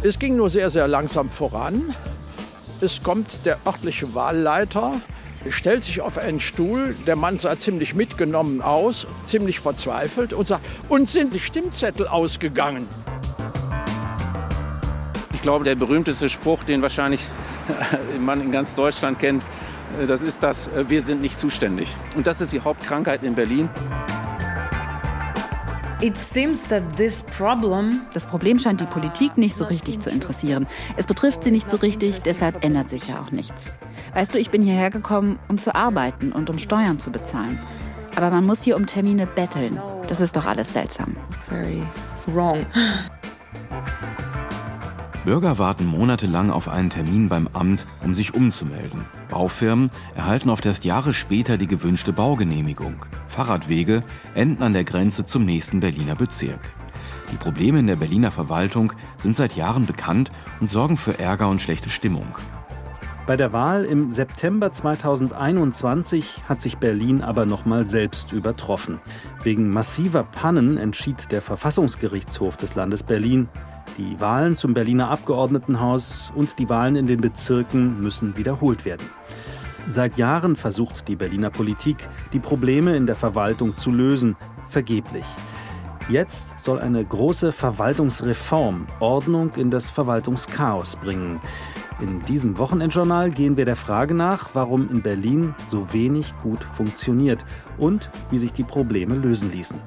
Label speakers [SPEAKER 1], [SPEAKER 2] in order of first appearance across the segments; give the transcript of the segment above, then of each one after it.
[SPEAKER 1] Es ging nur sehr, sehr langsam voran. Es kommt der örtliche Wahlleiter, stellt sich auf einen Stuhl, der Mann sah ziemlich mitgenommen aus, ziemlich verzweifelt und sagt, uns sind die Stimmzettel ausgegangen.
[SPEAKER 2] Ich glaube, der berühmteste Spruch, den wahrscheinlich man in ganz Deutschland kennt, das ist das, wir sind nicht zuständig. Und das ist die Hauptkrankheit in Berlin.
[SPEAKER 3] Das Problem scheint die Politik nicht so richtig zu interessieren. Es betrifft sie nicht so richtig, deshalb ändert sich ja auch nichts. Weißt du, ich bin hierher gekommen, um zu arbeiten und um Steuern zu bezahlen. Aber man muss hier um Termine betteln. Das ist doch alles seltsam. It's very wrong.
[SPEAKER 4] Bürger warten monatelang auf einen Termin beim Amt, um sich umzumelden. Baufirmen erhalten oft erst Jahre später die gewünschte Baugenehmigung. Fahrradwege enden an der Grenze zum nächsten Berliner Bezirk. Die Probleme in der Berliner Verwaltung sind seit Jahren bekannt und sorgen für Ärger und schlechte Stimmung.
[SPEAKER 5] Bei der Wahl im September 2021 hat sich Berlin aber nochmal selbst übertroffen. Wegen massiver Pannen entschied der Verfassungsgerichtshof des Landes Berlin, die Wahlen zum Berliner Abgeordnetenhaus und die Wahlen in den Bezirken müssen wiederholt werden. Seit Jahren versucht die Berliner Politik, die Probleme in der Verwaltung zu lösen, vergeblich. Jetzt soll eine große Verwaltungsreform Ordnung in das Verwaltungschaos bringen. In diesem Wochenendjournal gehen wir der Frage nach, warum in Berlin so wenig gut funktioniert und wie sich die Probleme lösen ließen.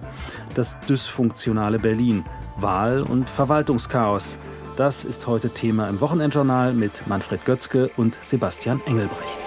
[SPEAKER 5] Das dysfunktionale Berlin, Wahl- und Verwaltungschaos. Das ist heute Thema im Wochenendjournal mit Manfred Götzke und Sebastian Engelbrecht.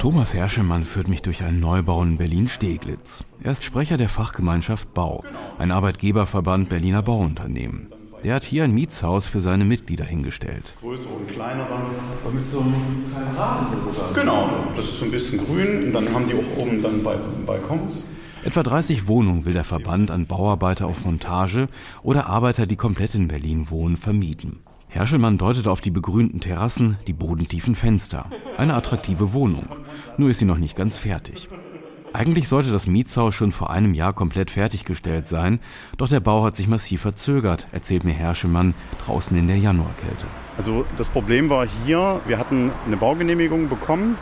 [SPEAKER 4] Thomas Herschemann führt mich durch einen Neubau in Berlin-Steglitz. Er ist Sprecher der Fachgemeinschaft Bau, ein Arbeitgeberverband Berliner Bauunternehmen. Der hat hier ein Mietshaus für seine Mitglieder hingestellt.
[SPEAKER 6] Größere und kleinere. Aber mit so einem kleinen Rasen sozusagen. Genau, das ist so ein bisschen grün und dann haben die auch oben dann Balkons.
[SPEAKER 4] Etwa 30 Wohnungen will der Verband an Bauarbeiter auf Montage oder Arbeiter, die komplett in Berlin wohnen, vermieten. Herschelmann deutet auf die begrünten Terrassen, die bodentiefen Fenster. Eine attraktive Wohnung. Nur ist sie noch nicht ganz fertig. Eigentlich sollte das Mietshaus schon vor einem Jahr komplett fertiggestellt sein, doch der Bau hat sich massiv verzögert, erzählt mir Herschemann draußen in der Januarkälte.
[SPEAKER 6] Also das Problem war hier, wir hatten eine Baugenehmigung bekommen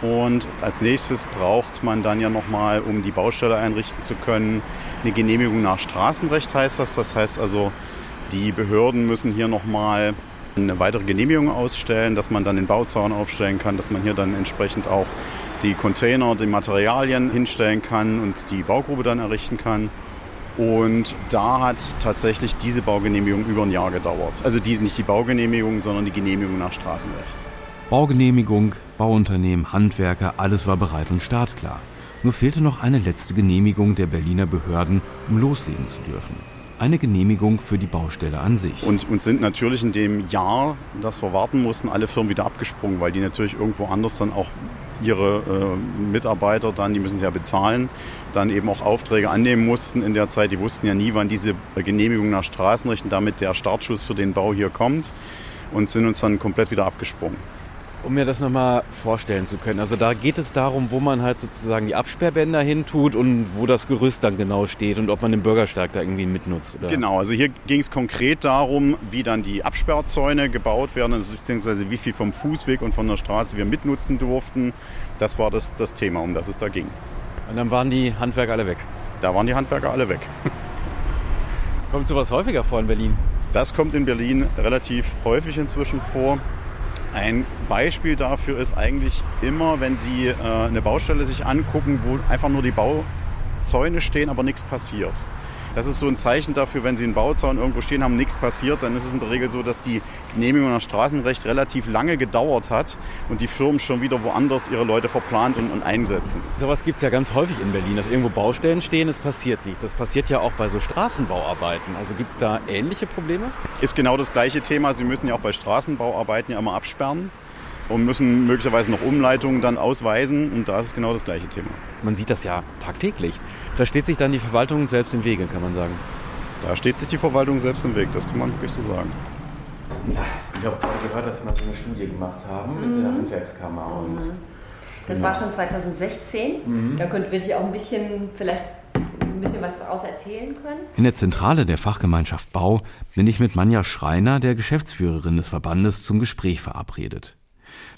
[SPEAKER 6] und als nächstes braucht man dann ja nochmal, um die Baustelle einrichten zu können, eine Genehmigung nach Straßenrecht heißt das. Das heißt also, die Behörden müssen hier nochmal eine weitere Genehmigung ausstellen, dass man dann den Bauzaun aufstellen kann, dass man hier dann entsprechend auch die Container, die Materialien hinstellen kann und die Baugrube dann errichten kann. Und da hat tatsächlich diese Baugenehmigung über ein Jahr gedauert. Also die, nicht die Baugenehmigung, sondern die Genehmigung nach Straßenrecht.
[SPEAKER 4] Baugenehmigung, Bauunternehmen, Handwerker, alles war bereit und startklar. Nur fehlte noch eine letzte Genehmigung der Berliner Behörden, um loslegen zu dürfen eine Genehmigung für die Baustelle an sich.
[SPEAKER 6] Und uns sind natürlich in dem Jahr, das wir warten mussten, alle Firmen wieder abgesprungen, weil die natürlich irgendwo anders dann auch ihre äh, Mitarbeiter dann, die müssen sie ja bezahlen, dann eben auch Aufträge annehmen mussten in der Zeit. Die wussten ja nie, wann diese Genehmigung nach Straßenrecht und damit der Startschuss für den Bau hier kommt und sind uns dann komplett wieder abgesprungen
[SPEAKER 2] um mir das nochmal vorstellen zu können. Also da geht es darum, wo man halt sozusagen die Absperrbänder hin tut und wo das Gerüst dann genau steht und ob man den Bürgersteig da irgendwie mitnutzt.
[SPEAKER 6] Oder? Genau, also hier ging es konkret darum, wie dann die Absperrzäune gebaut werden, also beziehungsweise wie viel vom Fußweg und von der Straße wir mitnutzen durften. Das war das, das Thema, um das es da ging.
[SPEAKER 2] Und dann waren die Handwerker alle weg?
[SPEAKER 6] Da waren die Handwerker alle weg.
[SPEAKER 2] Kommt sowas häufiger vor in Berlin?
[SPEAKER 6] Das kommt in Berlin relativ häufig inzwischen vor. Ein Beispiel dafür ist eigentlich immer, wenn Sie äh, eine Baustelle sich angucken, wo einfach nur die Bauzäune stehen, aber nichts passiert. Das ist so ein Zeichen dafür, wenn Sie einen Bauzaun irgendwo stehen haben, nichts passiert, dann ist es in der Regel so, dass die Genehmigung nach Straßenrecht relativ lange gedauert hat und die Firmen schon wieder woanders ihre Leute verplant und, und einsetzen.
[SPEAKER 2] Sowas gibt es ja ganz häufig in Berlin, dass irgendwo Baustellen stehen, es passiert nichts. Das passiert ja auch bei so Straßenbauarbeiten. Also gibt es da ähnliche Probleme?
[SPEAKER 6] Ist genau das gleiche Thema. Sie müssen ja auch bei Straßenbauarbeiten ja immer absperren und müssen möglicherweise noch Umleitungen dann ausweisen. Und da ist es genau das gleiche Thema.
[SPEAKER 2] Man sieht das ja tagtäglich. Da steht sich dann die Verwaltung selbst im Wege, kann man sagen.
[SPEAKER 6] Da steht sich die Verwaltung selbst im Weg, das kann man wirklich so sagen.
[SPEAKER 2] Ich habe gerade gehört, dass Sie mal so eine Studie gemacht haben mhm. mit der Handwerkskammer. Und
[SPEAKER 7] mhm. Das genau. war schon 2016. Mhm. Da könnte ich auch ein bisschen vielleicht ein bisschen was daraus erzählen können.
[SPEAKER 4] In der Zentrale der Fachgemeinschaft Bau bin ich mit Manja Schreiner, der Geschäftsführerin des Verbandes, zum Gespräch verabredet.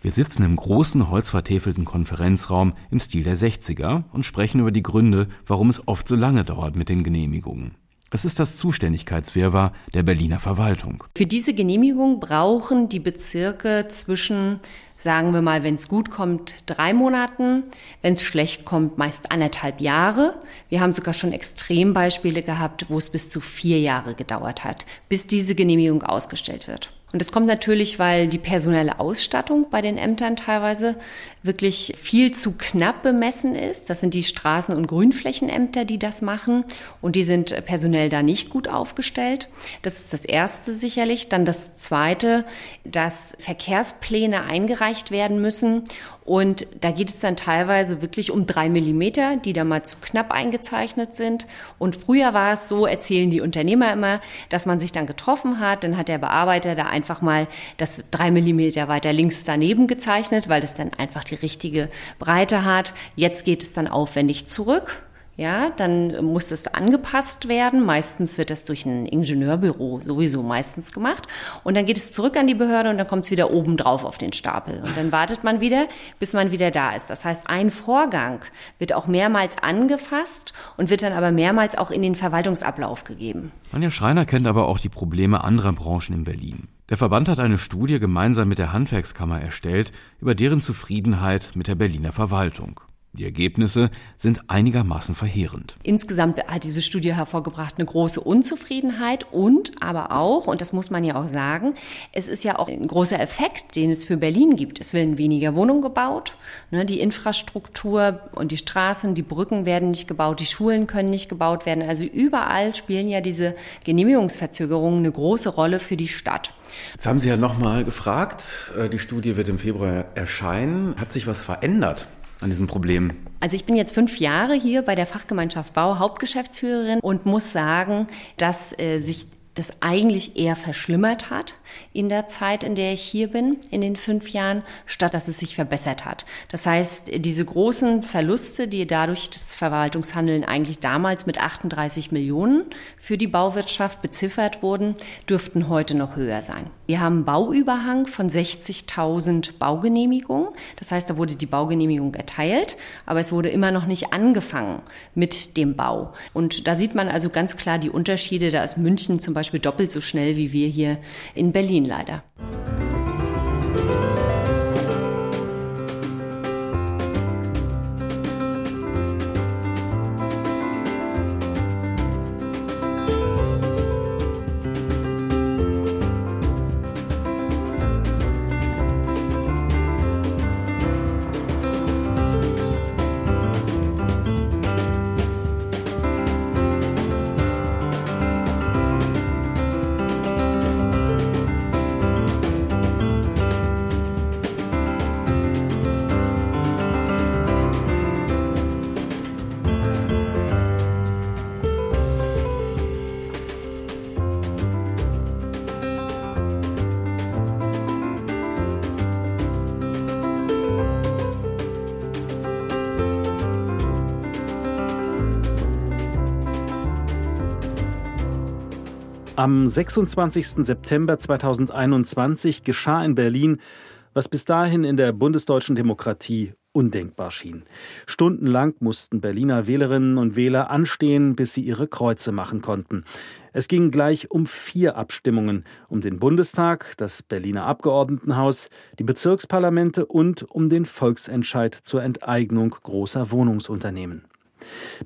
[SPEAKER 4] Wir sitzen im großen holzvertäfelten Konferenzraum im Stil der 60er und sprechen über die Gründe, warum es oft so lange dauert mit den Genehmigungen. Es ist das Zuständigkeitswirrwarr der Berliner Verwaltung.
[SPEAKER 7] Für diese Genehmigung brauchen die Bezirke zwischen, sagen wir mal, wenn es gut kommt, drei Monaten, wenn es schlecht kommt, meist anderthalb Jahre. Wir haben sogar schon Extrembeispiele gehabt, wo es bis zu vier Jahre gedauert hat, bis diese Genehmigung ausgestellt wird. Und das kommt natürlich, weil die personelle Ausstattung bei den Ämtern teilweise wirklich viel zu knapp bemessen ist. Das sind die Straßen- und Grünflächenämter, die das machen. Und die sind personell da nicht gut aufgestellt. Das ist das Erste sicherlich. Dann das Zweite, dass Verkehrspläne eingereicht werden müssen. Und da geht es dann teilweise wirklich um drei Millimeter, die da mal zu knapp eingezeichnet sind. Und früher war es so, erzählen die Unternehmer immer, dass man sich dann getroffen hat. Dann hat der Bearbeiter da einfach mal das drei Millimeter weiter links daneben gezeichnet, weil das dann einfach die richtige Breite hat. Jetzt geht es dann aufwendig zurück ja, dann muss es angepasst werden. Meistens wird das durch ein Ingenieurbüro sowieso meistens gemacht. Und dann geht es zurück an die Behörde und dann kommt es wieder oben drauf auf den Stapel. Und dann wartet man wieder, bis man wieder da ist. Das heißt, ein Vorgang wird auch mehrmals angefasst und wird dann aber mehrmals auch in den Verwaltungsablauf gegeben.
[SPEAKER 4] Anja Schreiner kennt aber auch die Probleme anderer Branchen in Berlin. Der Verband hat eine Studie gemeinsam mit der Handwerkskammer erstellt über deren Zufriedenheit mit der Berliner Verwaltung. Die Ergebnisse sind einigermaßen verheerend.
[SPEAKER 7] Insgesamt hat diese Studie hervorgebracht eine große Unzufriedenheit und aber auch, und das muss man ja auch sagen, es ist ja auch ein großer Effekt, den es für Berlin gibt. Es werden weniger Wohnungen gebaut, ne, die Infrastruktur und die Straßen, die Brücken werden nicht gebaut, die Schulen können nicht gebaut werden. Also überall spielen ja diese Genehmigungsverzögerungen eine große Rolle für die Stadt.
[SPEAKER 2] Jetzt haben Sie ja nochmal gefragt, äh, die Studie wird im Februar erscheinen. Hat sich was verändert? An diesem Problem?
[SPEAKER 7] Also ich bin jetzt fünf Jahre hier bei der Fachgemeinschaft Bau Hauptgeschäftsführerin und muss sagen, dass äh, sich das eigentlich eher verschlimmert hat in der Zeit, in der ich hier bin, in den fünf Jahren, statt dass es sich verbessert hat. Das heißt, diese großen Verluste, die dadurch das Verwaltungshandeln eigentlich damals mit 38 Millionen für die Bauwirtschaft beziffert wurden, dürften heute noch höher sein. Wir haben einen Bauüberhang von 60.000 Baugenehmigungen. Das heißt, da wurde die Baugenehmigung erteilt, aber es wurde immer noch nicht angefangen mit dem Bau. Und da sieht man also ganz klar die Unterschiede. Da ist München zum Beispiel Beispiel doppelt so schnell wie wir hier in Berlin leider.
[SPEAKER 5] Am 26. September 2021 geschah in Berlin, was bis dahin in der bundesdeutschen Demokratie undenkbar schien. Stundenlang mussten Berliner Wählerinnen und Wähler anstehen, bis sie ihre Kreuze machen konnten. Es ging gleich um vier Abstimmungen, um den Bundestag, das Berliner Abgeordnetenhaus, die Bezirksparlamente und um den Volksentscheid zur Enteignung großer Wohnungsunternehmen.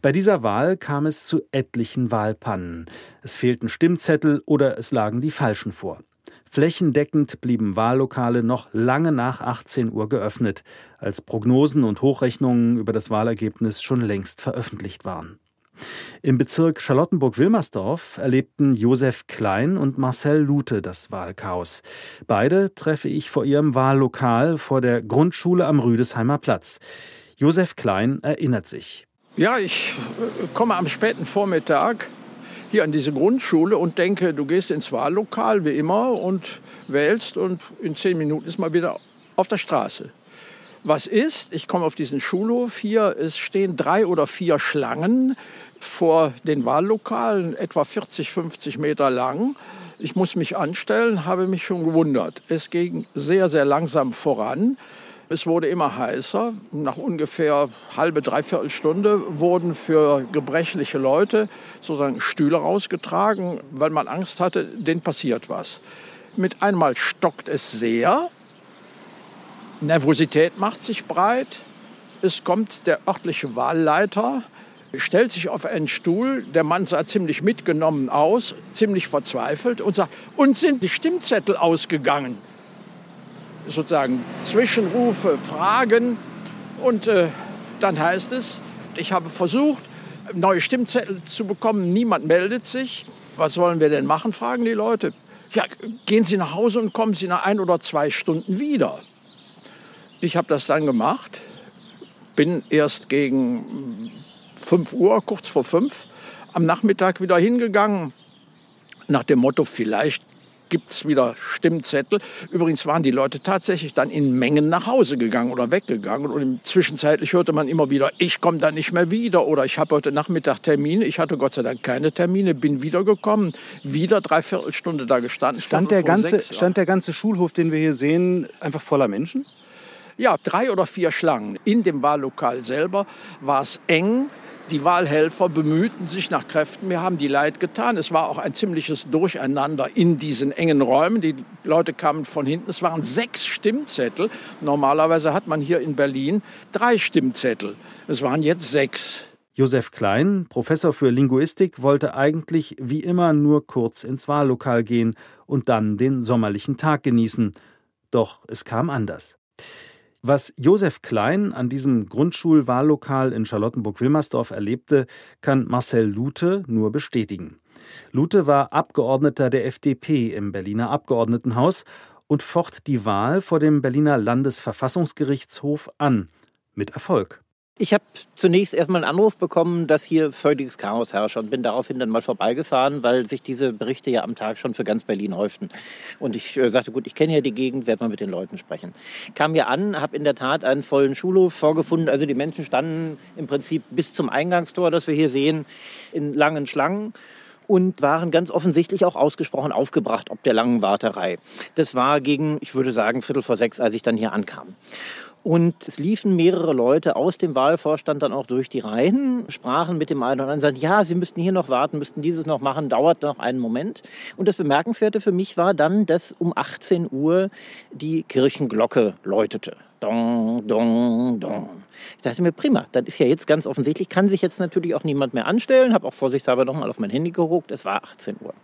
[SPEAKER 5] Bei dieser Wahl kam es zu etlichen Wahlpannen. Es fehlten Stimmzettel oder es lagen die falschen vor. Flächendeckend blieben Wahllokale noch lange nach 18 Uhr geöffnet, als Prognosen und Hochrechnungen über das Wahlergebnis schon längst veröffentlicht waren. Im Bezirk Charlottenburg-Wilmersdorf erlebten Josef Klein und Marcel Lute das Wahlchaos. Beide treffe ich vor ihrem Wahllokal vor der Grundschule am Rüdesheimer Platz. Josef Klein erinnert sich.
[SPEAKER 1] Ja, ich komme am späten Vormittag hier an diese Grundschule und denke, du gehst ins Wahllokal wie immer und wählst und in zehn Minuten ist man wieder auf der Straße. Was ist? Ich komme auf diesen Schulhof hier. Es stehen drei oder vier Schlangen vor den Wahllokalen, etwa 40, 50 Meter lang. Ich muss mich anstellen, habe mich schon gewundert. Es ging sehr, sehr langsam voran. Es wurde immer heißer. Nach ungefähr halbe, dreiviertel Stunde wurden für gebrechliche Leute sozusagen Stühle rausgetragen, weil man Angst hatte, denen passiert was. Mit einmal stockt es sehr. Nervosität macht sich breit. Es kommt der örtliche Wahlleiter, stellt sich auf einen Stuhl. Der Mann sah ziemlich mitgenommen aus, ziemlich verzweifelt und sagt, uns sind die Stimmzettel ausgegangen sozusagen Zwischenrufe, Fragen. Und äh, dann heißt es, ich habe versucht, neue Stimmzettel zu bekommen. Niemand meldet sich. Was wollen wir denn machen, fragen die Leute. Ja, gehen Sie nach Hause und kommen Sie nach ein oder zwei Stunden wieder. Ich habe das dann gemacht, bin erst gegen 5 Uhr, kurz vor 5, am Nachmittag wieder hingegangen, nach dem Motto, vielleicht gibt es wieder Stimmzettel. Übrigens waren die Leute tatsächlich dann in Mengen nach Hause gegangen oder weggegangen. Und zwischenzeitlich hörte man immer wieder, ich komme da nicht mehr wieder oder ich habe heute Nachmittag Termine. Ich hatte Gott sei Dank keine Termine, bin wiedergekommen, wieder dreiviertel Stunde da gestanden.
[SPEAKER 5] Stand der, ganze, stand der ganze Schulhof, den wir hier sehen, einfach voller Menschen?
[SPEAKER 1] Ja, drei oder vier Schlangen. In dem Wahllokal selber war es eng. Die Wahlhelfer bemühten sich nach Kräften. Wir haben die Leid getan. Es war auch ein ziemliches Durcheinander in diesen engen Räumen. Die Leute kamen von hinten. Es waren sechs Stimmzettel. Normalerweise hat man hier in Berlin drei Stimmzettel. Es waren jetzt sechs.
[SPEAKER 5] Josef Klein, Professor für Linguistik, wollte eigentlich wie immer nur kurz ins Wahllokal gehen und dann den sommerlichen Tag genießen. Doch es kam anders. Was Josef Klein an diesem Grundschulwahllokal in Charlottenburg-Wilmersdorf erlebte, kann Marcel Lute nur bestätigen. Lute war Abgeordneter der FDP im Berliner Abgeordnetenhaus und focht die Wahl vor dem Berliner Landesverfassungsgerichtshof an. Mit Erfolg.
[SPEAKER 8] Ich habe zunächst erstmal einen Anruf bekommen, dass hier völliges Chaos herrscht und bin daraufhin dann mal vorbeigefahren, weil sich diese Berichte ja am Tag schon für ganz Berlin häuften. Und ich äh, sagte, gut, ich kenne ja die Gegend, werde mal mit den Leuten sprechen. Kam hier an, habe in der Tat einen vollen Schulhof vorgefunden. Also die Menschen standen im Prinzip bis zum Eingangstor, das wir hier sehen, in langen Schlangen und waren ganz offensichtlich auch ausgesprochen aufgebracht ob der langen Warterei. Das war gegen, ich würde sagen, Viertel vor sechs, als ich dann hier ankam. Und es liefen mehrere Leute aus dem Wahlvorstand dann auch durch die Reihen, sprachen mit dem einen oder anderen, sagten, ja, sie müssten hier noch warten, müssten dieses noch machen, dauert noch einen Moment. Und das Bemerkenswerte für mich war dann, dass um 18 Uhr die Kirchenglocke läutete. Dong, dong, dong. Ich dachte mir, prima, das ist ja jetzt ganz offensichtlich, kann sich jetzt natürlich auch niemand mehr anstellen, habe auch vorsichtshalber nochmal auf mein Handy geguckt, es war 18 Uhr.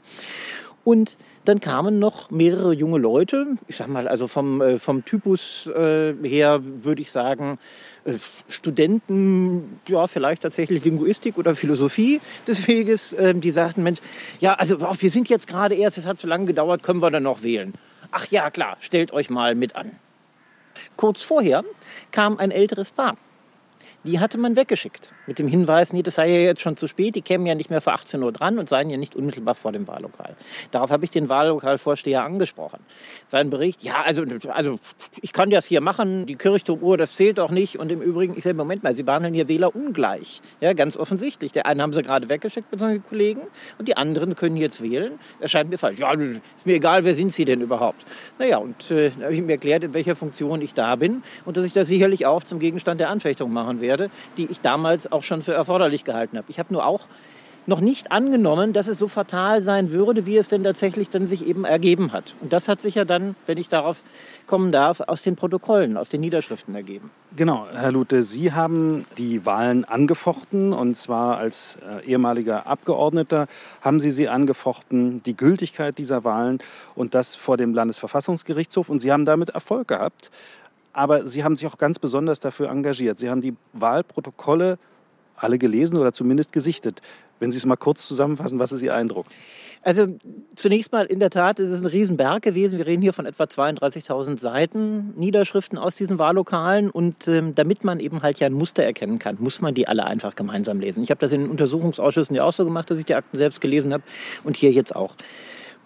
[SPEAKER 8] Und dann kamen noch mehrere junge Leute, ich sag mal, also vom, äh, vom Typus äh, her würde ich sagen, äh, Studenten, ja, vielleicht tatsächlich Linguistik oder Philosophie des Weges, äh, die sagten, Mensch, ja, also oh, wir sind jetzt gerade erst, es hat so lange gedauert, können wir dann noch wählen? Ach ja, klar, stellt euch mal mit an. Kurz vorher kam ein älteres Paar die hatte man weggeschickt. Mit dem Hinweis, nee, das sei ja jetzt schon zu spät, die kämen ja nicht mehr vor 18 Uhr dran und seien ja nicht unmittelbar vor dem Wahllokal. Darauf habe ich den Wahllokalvorsteher angesprochen. Sein Bericht, ja, also, also ich kann das hier machen, die Kirchturmuhr, das zählt doch nicht. Und im Übrigen, ich sage, Moment mal, Sie behandeln hier Wähler ungleich. Ja, ganz offensichtlich. Der einen haben Sie gerade weggeschickt, beziehungsweise Kollegen, und die anderen können jetzt wählen. Das scheint mir falsch. Ja, ist mir egal, wer sind Sie denn überhaupt? Naja, und äh, habe ich mir erklärt, in welcher Funktion ich da bin und dass ich das sicherlich auch zum Gegenstand der Anfechtung machen werde werde, die ich damals auch schon für erforderlich gehalten habe. Ich habe nur auch noch nicht angenommen, dass es so fatal sein würde, wie es denn tatsächlich dann sich eben ergeben hat. Und das hat sich ja dann, wenn ich darauf kommen darf, aus den Protokollen, aus den Niederschriften ergeben.
[SPEAKER 5] Genau, Herr Lute, Sie haben die Wahlen angefochten und zwar als äh, ehemaliger Abgeordneter haben Sie sie angefochten, die Gültigkeit dieser Wahlen und das vor dem Landesverfassungsgerichtshof und Sie haben damit Erfolg gehabt. Aber Sie haben sich auch ganz besonders dafür engagiert. Sie haben die Wahlprotokolle alle gelesen oder zumindest gesichtet. Wenn Sie es mal kurz zusammenfassen, was ist Ihr Eindruck?
[SPEAKER 8] Also zunächst mal in der Tat ist es ein Riesenberg gewesen. Wir reden hier von etwa 32.000 Seiten Niederschriften aus diesen Wahllokalen. Und ähm, damit man eben halt ja ein Muster erkennen kann, muss man die alle einfach gemeinsam lesen. Ich habe das in Untersuchungsausschüssen ja auch so gemacht, dass ich die Akten selbst gelesen habe und hier jetzt auch.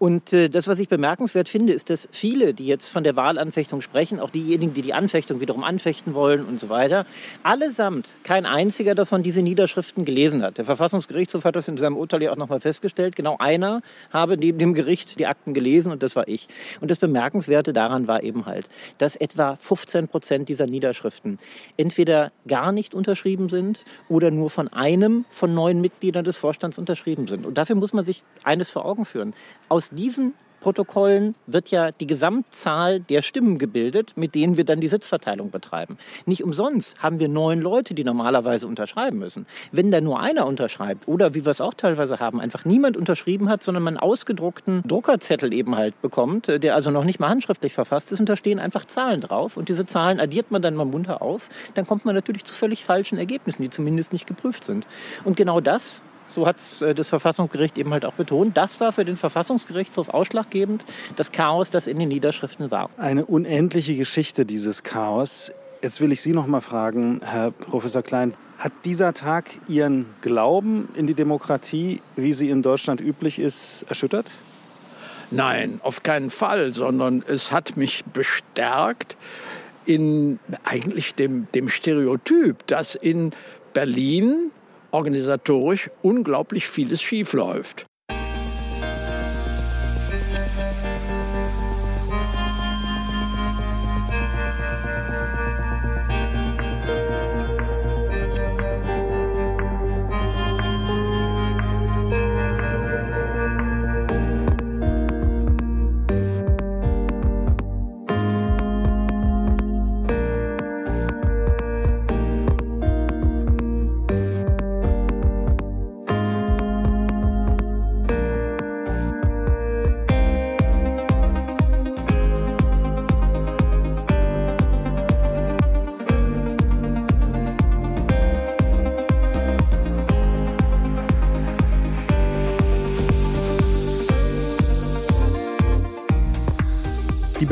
[SPEAKER 8] Und äh, das, was ich bemerkenswert finde, ist, dass viele, die jetzt von der Wahlanfechtung sprechen, auch diejenigen, die die Anfechtung wiederum anfechten wollen und so weiter, allesamt kein einziger davon diese Niederschriften gelesen hat. Der Verfassungsgerichtshof hat das in seinem Urteil ja auch nochmal festgestellt. Genau einer habe neben dem Gericht die Akten gelesen und das war ich. Und das Bemerkenswerte daran war eben halt, dass etwa 15 Prozent dieser Niederschriften entweder gar nicht unterschrieben sind oder nur von einem von neun Mitgliedern des Vorstands unterschrieben sind. Und dafür muss man sich eines vor Augen führen. Aus diesen Protokollen wird ja die Gesamtzahl der Stimmen gebildet, mit denen wir dann die Sitzverteilung betreiben. Nicht umsonst haben wir neun Leute, die normalerweise unterschreiben müssen. Wenn da nur einer unterschreibt oder wie wir es auch teilweise haben, einfach niemand unterschrieben hat, sondern man einen ausgedruckten Druckerzettel eben halt bekommt, der also noch nicht mal handschriftlich verfasst ist und da stehen einfach Zahlen drauf und diese Zahlen addiert man dann mal munter auf, dann kommt man natürlich zu völlig falschen Ergebnissen, die zumindest nicht geprüft sind. Und genau das so hat es äh, das Verfassungsgericht eben halt auch betont. Das war für den Verfassungsgerichtshof ausschlaggebend, das Chaos, das in den Niederschriften war.
[SPEAKER 5] Eine unendliche Geschichte, dieses Chaos. Jetzt will ich Sie noch mal fragen, Herr Professor Klein, hat dieser Tag Ihren Glauben in die Demokratie, wie sie in Deutschland üblich ist, erschüttert?
[SPEAKER 1] Nein, auf keinen Fall, sondern es hat mich bestärkt in eigentlich dem, dem Stereotyp, dass in Berlin organisatorisch unglaublich vieles schiefläuft.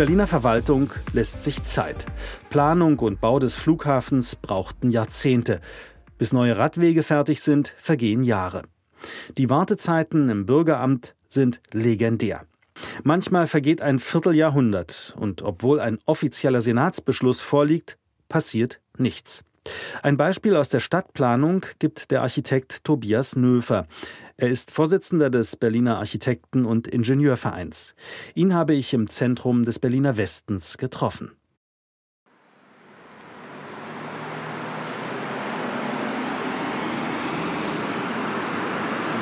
[SPEAKER 5] Berliner Verwaltung lässt sich Zeit. Planung und Bau des Flughafens brauchten Jahrzehnte. Bis neue Radwege fertig sind, vergehen Jahre. Die Wartezeiten im Bürgeramt sind legendär. Manchmal vergeht ein Vierteljahrhundert und obwohl ein offizieller Senatsbeschluss vorliegt, passiert nichts. Ein Beispiel aus der Stadtplanung gibt der Architekt Tobias Nöfer. Er ist Vorsitzender des Berliner Architekten- und Ingenieurvereins. Ihn habe ich im Zentrum des Berliner Westens getroffen.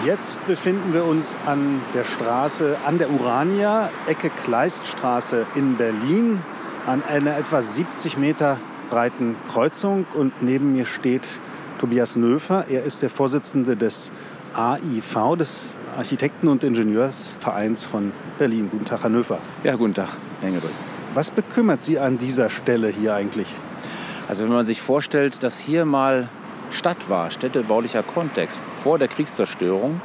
[SPEAKER 5] Jetzt befinden wir uns an der Straße, an der Urania, Ecke Kleiststraße in Berlin, an einer etwa 70 Meter breiten Kreuzung. Und neben mir steht Tobias Nöfer. Er ist der Vorsitzende des AIV, des Architekten- und Ingenieursvereins von Berlin. Guten Tag, Nöfer.
[SPEAKER 9] Ja, guten Tag, Herr.
[SPEAKER 5] Was bekümmert Sie an dieser Stelle hier eigentlich?
[SPEAKER 9] Also wenn man sich vorstellt, dass hier mal Stadt war, städtebaulicher Kontext vor der Kriegszerstörung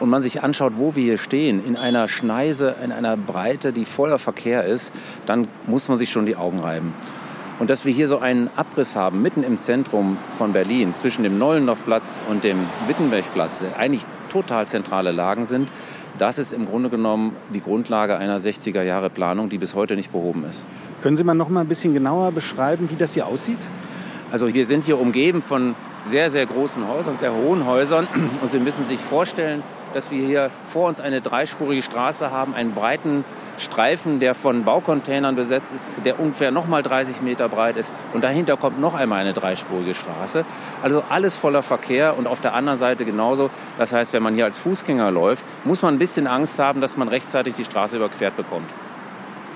[SPEAKER 9] und man sich anschaut, wo wir hier stehen, in einer Schneise, in einer Breite, die voller Verkehr ist, dann muss man sich schon die Augen reiben. Und dass wir hier so einen Abriss haben, mitten im Zentrum von Berlin, zwischen dem Nollendorfplatz und dem Wittenbergplatz, eigentlich total zentrale Lagen sind, das ist im Grunde genommen die Grundlage einer 60er-Jahre-Planung, die bis heute nicht behoben ist.
[SPEAKER 5] Können Sie mal noch mal ein bisschen genauer beschreiben, wie das hier aussieht?
[SPEAKER 9] Also wir sind hier umgeben von sehr, sehr großen Häusern, sehr hohen Häusern. Und Sie müssen sich vorstellen, dass wir hier vor uns eine dreispurige Straße haben, einen breiten Streifen, der von Baucontainern besetzt ist, der ungefähr noch mal 30 Meter breit ist. Und dahinter kommt noch einmal eine dreispurige Straße. Also alles voller Verkehr und auf der anderen Seite genauso. Das heißt, wenn man hier als Fußgänger läuft, muss man ein bisschen Angst haben, dass man rechtzeitig die Straße überquert bekommt.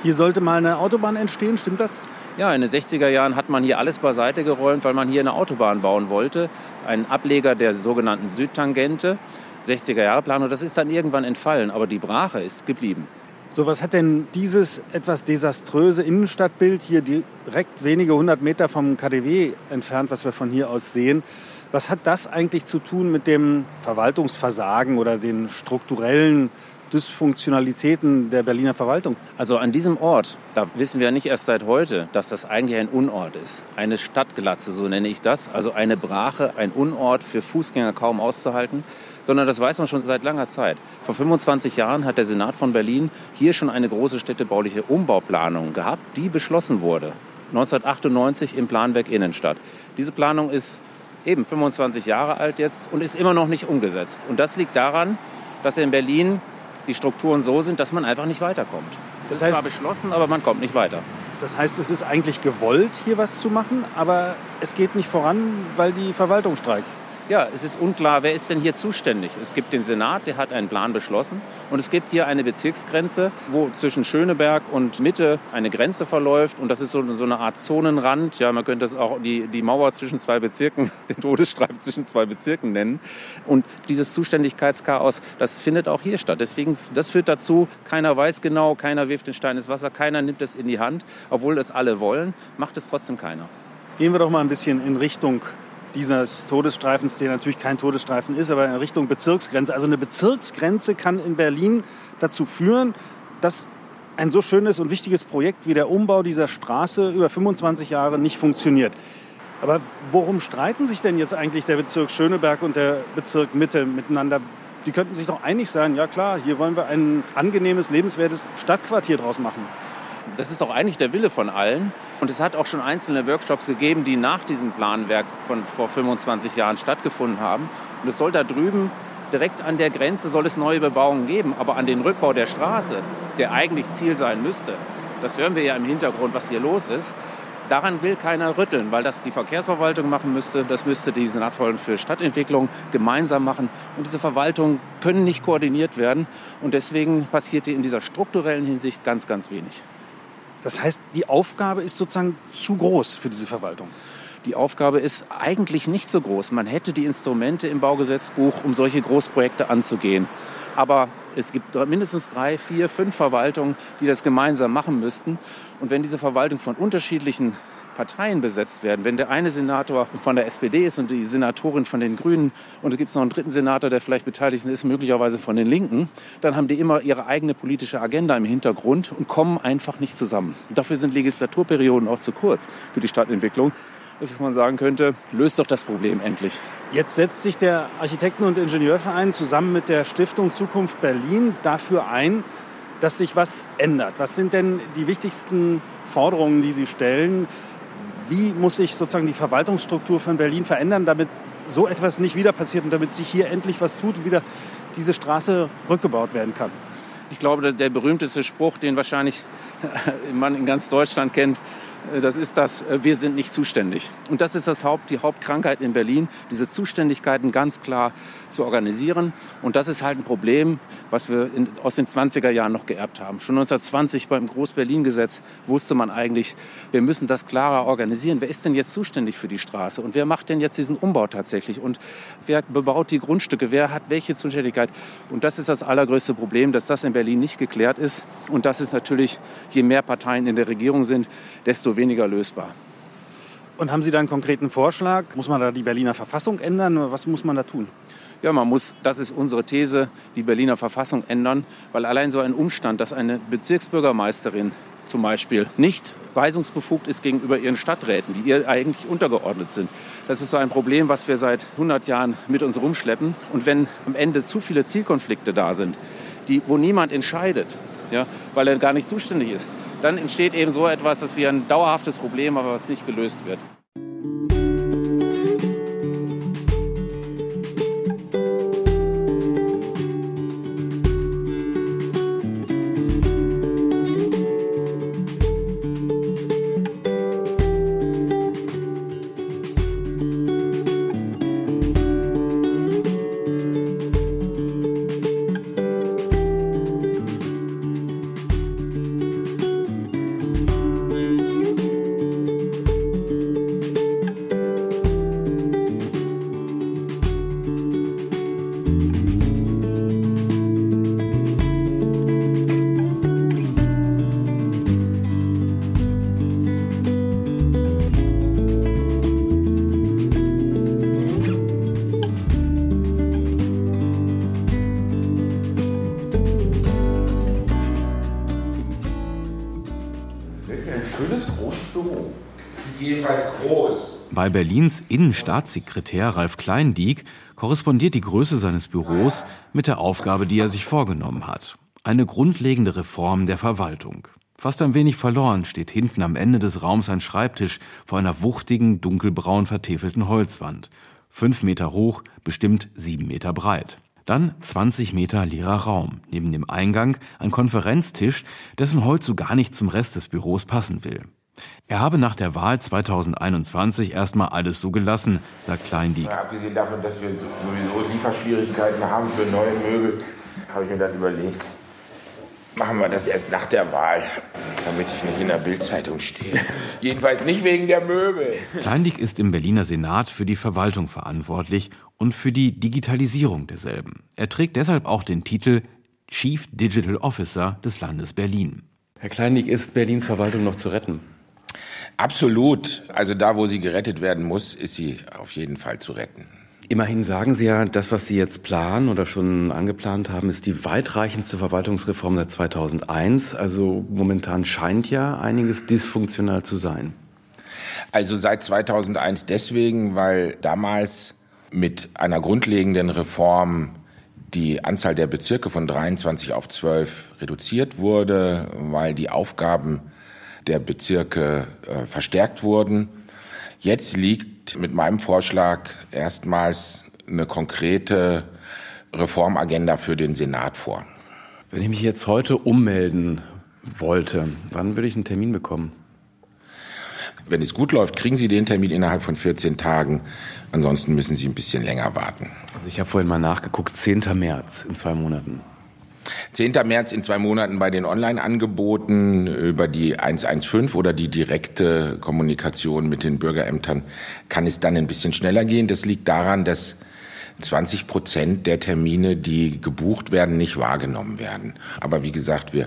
[SPEAKER 5] Hier sollte mal eine Autobahn entstehen, stimmt das?
[SPEAKER 9] Ja, in den 60er Jahren hat man hier alles beiseite geräumt, weil man hier eine Autobahn bauen wollte. Ein Ableger der sogenannten Südtangente. 60er Jahre Planung, das ist dann irgendwann entfallen, aber die Brache ist geblieben.
[SPEAKER 5] So, was hat denn dieses etwas desaströse Innenstadtbild hier direkt wenige hundert Meter vom KDW entfernt, was wir von hier aus sehen, Was hat das eigentlich zu tun mit dem Verwaltungsversagen oder den strukturellen Dysfunktionalitäten der Berliner Verwaltung?
[SPEAKER 9] Also an diesem Ort, da wissen wir ja nicht erst seit heute, dass das eigentlich ein Unort ist. Eine Stadtglatze, so nenne ich das. Also eine Brache, ein Unort für Fußgänger kaum auszuhalten. Sondern das weiß man schon seit langer Zeit. Vor 25 Jahren hat der Senat von Berlin hier schon eine große städtebauliche Umbauplanung gehabt, die beschlossen wurde. 1998 im Planwerk Innenstadt. Diese Planung ist eben 25 Jahre alt jetzt und ist immer noch nicht umgesetzt. Und das liegt daran, dass in Berlin die Strukturen so sind, dass man einfach nicht weiterkommt. Das, das heißt, ist zwar beschlossen, aber man kommt nicht weiter.
[SPEAKER 5] Das heißt, es ist eigentlich gewollt, hier was zu machen, aber es geht nicht voran, weil die Verwaltung streikt.
[SPEAKER 9] Ja, es ist unklar, wer ist denn hier zuständig. Es gibt den Senat, der hat einen Plan beschlossen. Und es gibt hier eine Bezirksgrenze, wo zwischen Schöneberg und Mitte eine Grenze verläuft. Und das ist so, so eine Art Zonenrand. Ja, man könnte das auch die, die Mauer zwischen zwei Bezirken, den Todesstreifen zwischen zwei Bezirken nennen. Und dieses Zuständigkeitschaos, das findet auch hier statt. Deswegen, das führt dazu, keiner weiß genau, keiner wirft den Stein ins Wasser, keiner nimmt es in die Hand. Obwohl es alle wollen, macht es trotzdem keiner.
[SPEAKER 5] Gehen wir doch mal ein bisschen in Richtung dieses Todesstreifens, der natürlich kein Todesstreifen ist, aber in Richtung Bezirksgrenze. Also eine Bezirksgrenze kann in Berlin dazu führen, dass ein so schönes und wichtiges Projekt wie der Umbau dieser Straße über 25 Jahre nicht funktioniert. Aber worum streiten sich denn jetzt eigentlich der Bezirk Schöneberg und der Bezirk Mitte miteinander? Die könnten sich doch einig sein, ja klar, hier wollen wir ein angenehmes, lebenswertes Stadtquartier draus machen.
[SPEAKER 9] Das ist auch eigentlich der Wille von allen. Und es hat auch schon einzelne Workshops gegeben, die nach diesem Planwerk von vor 25 Jahren stattgefunden haben. Und es soll da drüben direkt an der Grenze soll es neue Bebauungen geben, aber an den Rückbau der Straße, der eigentlich Ziel sein müsste, das hören wir ja im Hintergrund, was hier los ist, daran will keiner rütteln, weil das die Verkehrsverwaltung machen müsste, das müsste die Senatsverwaltung für Stadtentwicklung gemeinsam machen. Und diese Verwaltungen können nicht koordiniert werden. Und deswegen passiert hier in dieser strukturellen Hinsicht ganz, ganz wenig.
[SPEAKER 5] Das heißt, die Aufgabe ist sozusagen zu groß für diese Verwaltung.
[SPEAKER 9] Die Aufgabe ist eigentlich nicht so groß. Man hätte die Instrumente im Baugesetzbuch, um solche Großprojekte anzugehen. Aber es gibt mindestens drei, vier, fünf Verwaltungen, die das gemeinsam machen müssten. Und wenn diese Verwaltung von unterschiedlichen Parteien besetzt werden. Wenn der eine Senator von der SPD ist und die Senatorin von den Grünen und es gibt noch einen dritten Senator, der vielleicht beteiligt ist, möglicherweise von den Linken, dann haben die immer ihre eigene politische Agenda im Hintergrund und kommen einfach nicht zusammen. Dafür sind Legislaturperioden auch zu kurz für die Stadtentwicklung dass man sagen könnte, löst doch das Problem endlich.
[SPEAKER 5] Jetzt setzt sich der Architekten- und Ingenieurverein zusammen mit der Stiftung Zukunft Berlin dafür ein, dass sich was ändert. Was sind denn die wichtigsten Forderungen, die Sie stellen? Wie muss sich sozusagen die Verwaltungsstruktur von Berlin verändern, damit so etwas nicht wieder passiert und damit sich hier endlich was tut und wieder diese Straße rückgebaut werden kann.
[SPEAKER 9] Ich glaube, der berühmteste Spruch, den wahrscheinlich man in ganz Deutschland kennt, das ist das, äh, wir sind nicht zuständig. Und das ist das Haupt, die Hauptkrankheit in Berlin, diese Zuständigkeiten ganz klar zu organisieren. Und das ist halt ein Problem, was wir in, aus den 20er Jahren noch geerbt haben. Schon 1920 beim Groß-Berlin-Gesetz wusste man eigentlich, wir müssen das klarer organisieren. Wer ist denn jetzt zuständig für die Straße? Und wer macht denn jetzt diesen Umbau tatsächlich? Und wer bebaut die Grundstücke? Wer hat welche Zuständigkeit? Und das ist das allergrößte Problem, dass das in Berlin nicht geklärt ist. Und das ist natürlich, je mehr Parteien in der Regierung sind, desto weniger lösbar.
[SPEAKER 5] Und haben Sie da einen konkreten Vorschlag? Muss man da die Berliner Verfassung ändern? Was muss man da tun?
[SPEAKER 9] Ja, man muss, das ist unsere These, die Berliner Verfassung ändern, weil allein so ein Umstand, dass eine Bezirksbürgermeisterin zum Beispiel nicht weisungsbefugt ist gegenüber ihren Stadträten, die ihr eigentlich untergeordnet sind. Das ist so ein Problem, was wir seit 100 Jahren mit uns rumschleppen. Und wenn am Ende zu viele Zielkonflikte da sind, die, wo niemand entscheidet, ja, weil er gar nicht zuständig ist, dann entsteht eben so etwas, das wie ein dauerhaftes Problem, aber was nicht gelöst wird.
[SPEAKER 4] Bei Berlins Innenstaatssekretär Ralf Kleindiek korrespondiert die Größe seines Büros mit der Aufgabe, die er sich vorgenommen hat. Eine grundlegende Reform der Verwaltung. Fast ein wenig verloren steht hinten am Ende des Raums ein Schreibtisch vor einer wuchtigen, dunkelbraun vertäfelten Holzwand. Fünf Meter hoch, bestimmt sieben Meter breit. Dann 20 Meter leerer Raum. Neben dem Eingang ein Konferenztisch, dessen Holz so gar nicht zum Rest des Büros passen will. Er habe nach der Wahl 2021 erstmal alles so gelassen, sagt Kleindiek.
[SPEAKER 10] Ja, abgesehen davon, dass wir sowieso Lieferschwierigkeiten haben für neue Möbel, habe ich mir dann überlegt, machen wir das erst nach der Wahl, damit ich nicht in der Bildzeitung stehe. Jedenfalls nicht wegen der Möbel.
[SPEAKER 4] Kleindick ist im Berliner Senat für die Verwaltung verantwortlich und für die Digitalisierung derselben. Er trägt deshalb auch den Titel Chief Digital Officer des Landes Berlin.
[SPEAKER 2] Herr Kleindick, ist Berlins Verwaltung noch zu retten?
[SPEAKER 10] Absolut. Also da, wo sie gerettet werden muss, ist sie auf jeden Fall zu retten.
[SPEAKER 2] Immerhin sagen Sie ja, das, was Sie jetzt planen oder schon angeplant haben, ist die weitreichendste Verwaltungsreform seit 2001. Also momentan scheint ja einiges dysfunktional zu sein.
[SPEAKER 10] Also seit 2001 deswegen, weil damals mit einer grundlegenden Reform die Anzahl der Bezirke von 23 auf 12 reduziert wurde, weil die Aufgaben der Bezirke äh, verstärkt wurden. Jetzt liegt mit meinem Vorschlag erstmals eine konkrete Reformagenda für den Senat vor.
[SPEAKER 2] Wenn ich mich jetzt heute ummelden wollte, wann würde ich einen Termin bekommen?
[SPEAKER 10] Wenn es gut läuft, kriegen Sie den Termin innerhalb von 14 Tagen. Ansonsten müssen Sie ein bisschen länger warten.
[SPEAKER 2] Also ich habe vorhin mal nachgeguckt, 10. März in zwei Monaten.
[SPEAKER 10] 10. März in zwei Monaten bei den Online-Angeboten über die 115 oder die direkte Kommunikation mit den Bürgerämtern kann es dann ein bisschen schneller gehen. Das liegt daran, dass 20 Prozent der Termine, die gebucht werden, nicht wahrgenommen werden. Aber wie gesagt, wir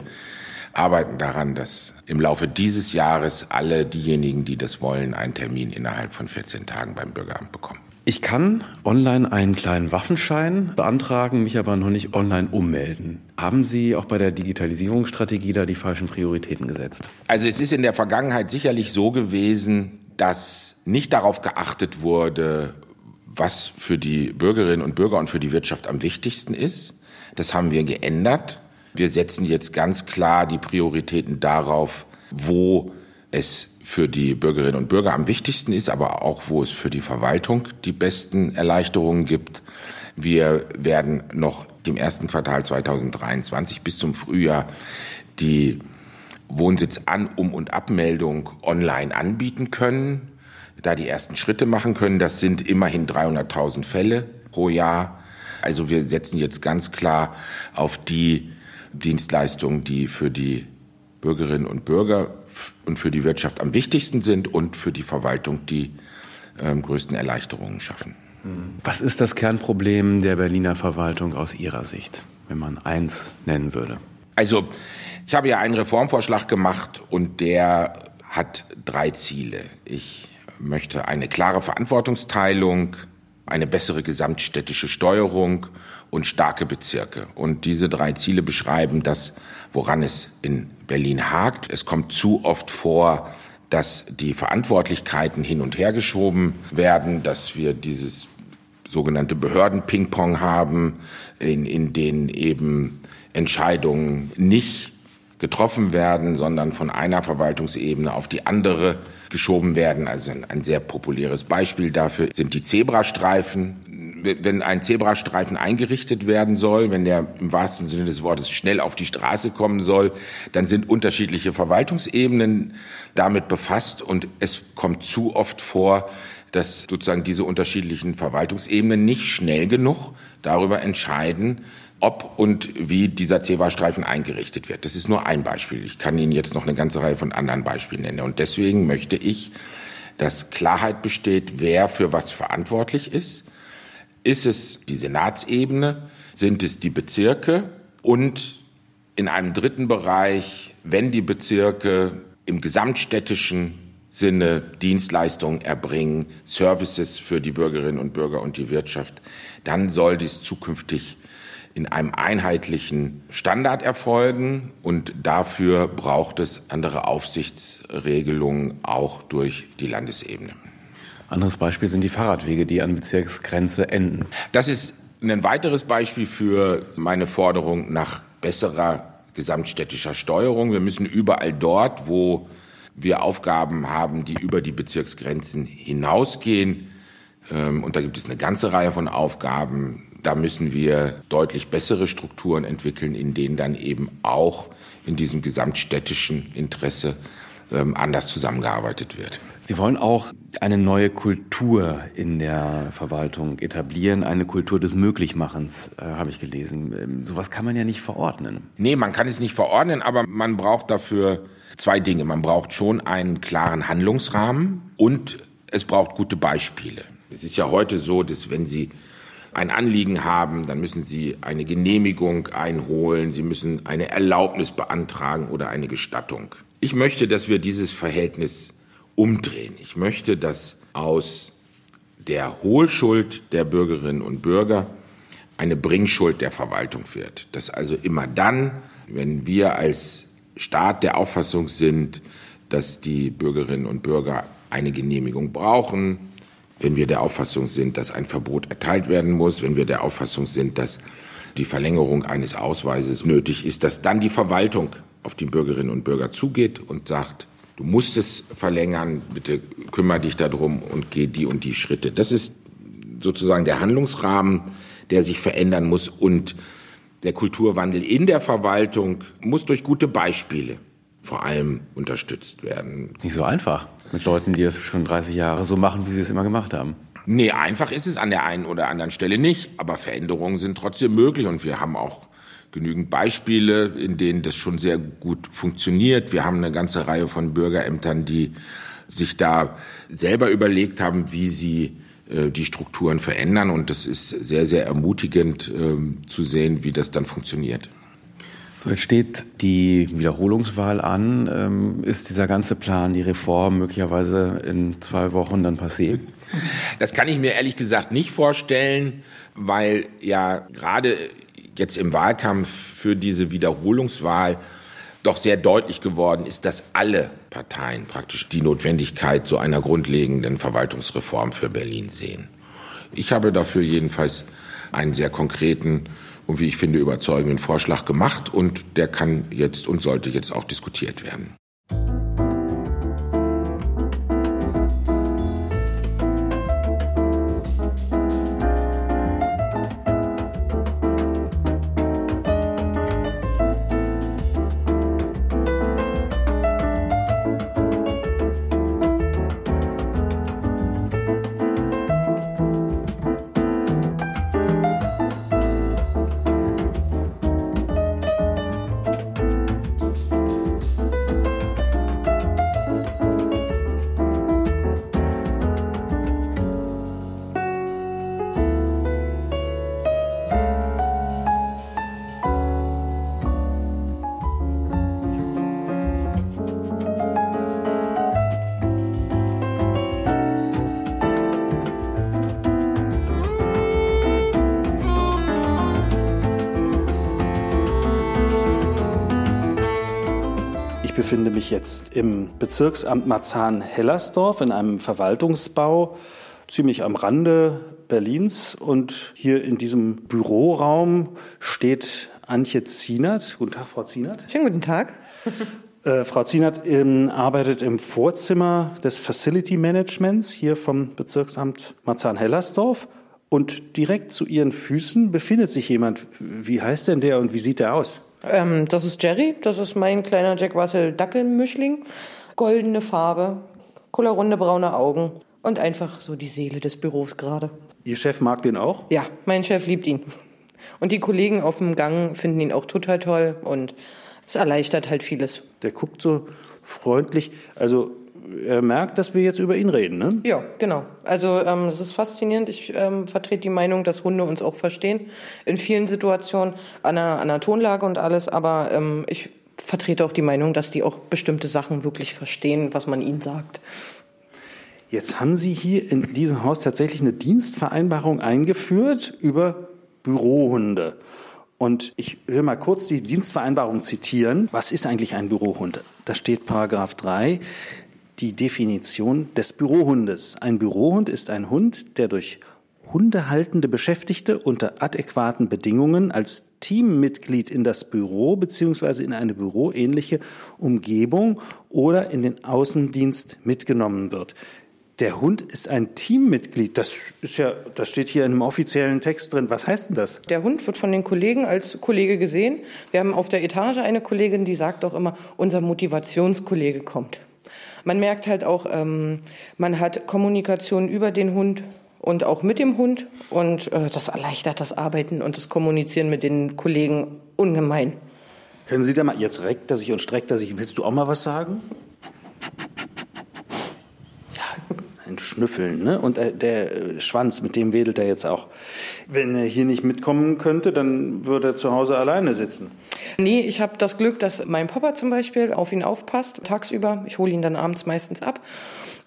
[SPEAKER 10] arbeiten daran, dass im Laufe dieses Jahres alle diejenigen, die das wollen, einen Termin innerhalb von 14 Tagen beim Bürgeramt bekommen.
[SPEAKER 2] Ich kann online einen kleinen Waffenschein beantragen, mich aber noch nicht online ummelden. Haben Sie auch bei der Digitalisierungsstrategie da die falschen Prioritäten gesetzt?
[SPEAKER 10] Also es ist in der Vergangenheit sicherlich so gewesen, dass nicht darauf geachtet wurde, was für die Bürgerinnen und Bürger und für die Wirtschaft am wichtigsten ist. Das haben wir geändert. Wir setzen jetzt ganz klar die Prioritäten darauf, wo es für die Bürgerinnen und Bürger am wichtigsten ist, aber auch wo es für die Verwaltung die besten Erleichterungen gibt. Wir werden noch im ersten Quartal 2023 bis zum Frühjahr die Wohnsitz-An-, Um- und Abmeldung online anbieten können, da die ersten Schritte machen können. Das sind immerhin 300.000 Fälle pro Jahr. Also wir setzen jetzt ganz klar auf die Dienstleistungen, die für die Bürgerinnen und Bürger und für die Wirtschaft am wichtigsten sind und für die Verwaltung die ähm, größten Erleichterungen schaffen.
[SPEAKER 2] Was ist das Kernproblem der Berliner Verwaltung aus Ihrer Sicht, wenn man eins nennen würde?
[SPEAKER 10] Also, ich habe ja einen Reformvorschlag gemacht und der hat drei Ziele. Ich möchte eine klare Verantwortungsteilung, eine bessere gesamtstädtische Steuerung und starke Bezirke. Und diese drei Ziele beschreiben das, woran es in Berlin hakt. Es kommt zu oft vor, dass die Verantwortlichkeiten hin und her geschoben werden, dass wir dieses sogenannte Behörden-Ping-Pong haben, in, in denen eben Entscheidungen nicht getroffen werden, sondern von einer Verwaltungsebene auf die andere geschoben werden. Also ein, ein sehr populäres Beispiel dafür sind die Zebrastreifen wenn ein Zebrastreifen eingerichtet werden soll, wenn der im wahrsten Sinne des Wortes schnell auf die Straße kommen soll, dann sind unterschiedliche Verwaltungsebenen damit befasst und es kommt zu oft vor, dass sozusagen diese unterschiedlichen Verwaltungsebenen nicht schnell genug darüber entscheiden, ob und wie dieser Zebrastreifen eingerichtet wird. Das ist nur ein Beispiel. Ich kann Ihnen jetzt noch eine ganze Reihe von anderen Beispielen nennen. Und deswegen möchte ich, dass Klarheit besteht, wer für was verantwortlich ist ist es die Senatsebene? Sind es die Bezirke? Und in einem dritten Bereich, wenn die Bezirke im gesamtstädtischen Sinne Dienstleistungen erbringen, Services für die Bürgerinnen und Bürger und die Wirtschaft, dann soll dies zukünftig in einem einheitlichen Standard erfolgen und dafür braucht es andere Aufsichtsregelungen auch durch die Landesebene.
[SPEAKER 2] Anderes Beispiel sind die Fahrradwege, die an Bezirksgrenze enden.
[SPEAKER 10] Das ist ein weiteres Beispiel für meine Forderung nach besserer gesamtstädtischer Steuerung. Wir müssen überall dort, wo wir Aufgaben haben, die über die Bezirksgrenzen hinausgehen, ähm, und da gibt es eine ganze Reihe von Aufgaben, da müssen wir deutlich bessere Strukturen entwickeln, in denen dann eben auch in diesem gesamtstädtischen Interesse ähm, anders zusammengearbeitet wird.
[SPEAKER 2] Sie wollen auch eine neue Kultur in der Verwaltung etablieren, eine Kultur des Möglichmachens, äh, habe ich gelesen. Ähm, sowas kann man ja nicht verordnen.
[SPEAKER 10] Nee, man kann es nicht verordnen, aber man braucht dafür zwei Dinge. Man braucht schon einen klaren Handlungsrahmen und es braucht gute Beispiele. Es ist ja heute so, dass wenn Sie ein Anliegen haben, dann müssen Sie eine Genehmigung einholen, Sie müssen eine Erlaubnis beantragen oder eine Gestattung. Ich möchte, dass wir dieses Verhältnis umdrehen. Ich möchte, dass aus der Hohlschuld der Bürgerinnen und Bürger eine Bringschuld der Verwaltung wird. Dass also immer dann, wenn wir als Staat der Auffassung sind, dass die Bürgerinnen und Bürger eine Genehmigung brauchen, wenn wir der Auffassung sind, dass ein Verbot erteilt werden muss, wenn wir der Auffassung sind, dass die Verlängerung eines Ausweises nötig ist, dass dann die Verwaltung auf die Bürgerinnen und Bürger zugeht und sagt, du musst es verlängern, bitte kümmere dich darum und geh die und die Schritte. Das ist sozusagen der Handlungsrahmen, der sich verändern muss und der Kulturwandel in der Verwaltung muss durch gute Beispiele vor allem unterstützt werden.
[SPEAKER 2] Nicht so einfach mit Leuten, die das schon 30 Jahre so machen, wie sie es immer gemacht haben.
[SPEAKER 10] Nee, einfach ist es an der einen oder anderen Stelle nicht, aber Veränderungen sind trotzdem möglich und wir haben auch genügend Beispiele, in denen das schon sehr gut funktioniert. Wir haben eine ganze Reihe von Bürgerämtern, die sich da selber überlegt haben, wie sie äh, die Strukturen verändern. Und das ist sehr, sehr ermutigend äh, zu sehen, wie das dann funktioniert.
[SPEAKER 2] So, jetzt steht die Wiederholungswahl an. Ähm, ist dieser ganze Plan, die Reform möglicherweise in zwei Wochen dann passé?
[SPEAKER 10] Das kann ich mir ehrlich gesagt nicht vorstellen, weil ja gerade jetzt im Wahlkampf für diese Wiederholungswahl doch sehr deutlich geworden ist, dass alle Parteien praktisch die Notwendigkeit so einer grundlegenden Verwaltungsreform für Berlin sehen. Ich habe dafür jedenfalls einen sehr konkreten und wie ich finde überzeugenden Vorschlag gemacht und der kann jetzt und sollte jetzt auch diskutiert werden.
[SPEAKER 5] Befinde mich jetzt im Bezirksamt Marzahn-Hellersdorf in einem Verwaltungsbau, ziemlich am Rande Berlins. Und hier in diesem Büroraum steht Antje Zienert. Guten Tag, Frau Zienert.
[SPEAKER 11] Schönen guten Tag.
[SPEAKER 5] Äh, Frau Zienert ähm, arbeitet im Vorzimmer des Facility Managements hier vom Bezirksamt Marzahn-Hellersdorf. Und direkt zu Ihren Füßen befindet sich jemand. Wie heißt denn der und wie sieht der aus?
[SPEAKER 11] Ähm, das ist Jerry, das ist mein kleiner Jack Russell Dackelmischling. Goldene Farbe, kullerrunde braune Augen und einfach so die Seele des Büros gerade.
[SPEAKER 5] Ihr Chef mag den auch?
[SPEAKER 11] Ja, mein Chef liebt ihn. Und die Kollegen auf dem Gang finden ihn auch total toll und es erleichtert halt vieles.
[SPEAKER 5] Der guckt so freundlich. Also er merkt, dass wir jetzt über ihn reden, ne?
[SPEAKER 11] Ja, genau. Also ähm, es ist faszinierend. Ich ähm, vertrete die Meinung, dass Hunde uns auch verstehen in vielen Situationen an der, an der Tonlage und alles. Aber ähm, ich vertrete auch die Meinung, dass die auch bestimmte Sachen wirklich verstehen, was man ihnen sagt.
[SPEAKER 5] Jetzt haben Sie hier in diesem Haus tatsächlich eine Dienstvereinbarung eingeführt über Bürohunde. Und ich will mal kurz die Dienstvereinbarung zitieren. Was ist eigentlich ein Bürohund? Da steht Paragraph 3 die Definition des Bürohundes. Ein Bürohund ist ein Hund, der durch hundehaltende Beschäftigte unter adäquaten Bedingungen als Teammitglied in das Büro beziehungsweise in eine büroähnliche Umgebung oder in den Außendienst mitgenommen wird. Der Hund ist ein Teammitglied. Das ist ja, das steht hier in einem offiziellen Text drin. Was heißt denn das?
[SPEAKER 11] Der Hund wird von den Kollegen als Kollege gesehen. Wir haben auf der Etage eine Kollegin, die sagt auch immer, unser Motivationskollege kommt. Man merkt halt auch, ähm, man hat Kommunikation über den Hund und auch mit dem Hund und äh, das erleichtert das Arbeiten und das Kommunizieren mit den Kollegen ungemein.
[SPEAKER 5] Können Sie da mal, jetzt reckt er sich und streckt er sich, willst du auch mal was sagen? ein Schnüffeln. Ne? Und äh, der Schwanz, mit dem wedelt er jetzt auch. Wenn er hier nicht mitkommen könnte, dann würde er zu Hause alleine sitzen.
[SPEAKER 11] Nee, ich habe das Glück, dass mein Papa zum Beispiel auf ihn aufpasst, tagsüber. Ich hole ihn dann abends meistens ab.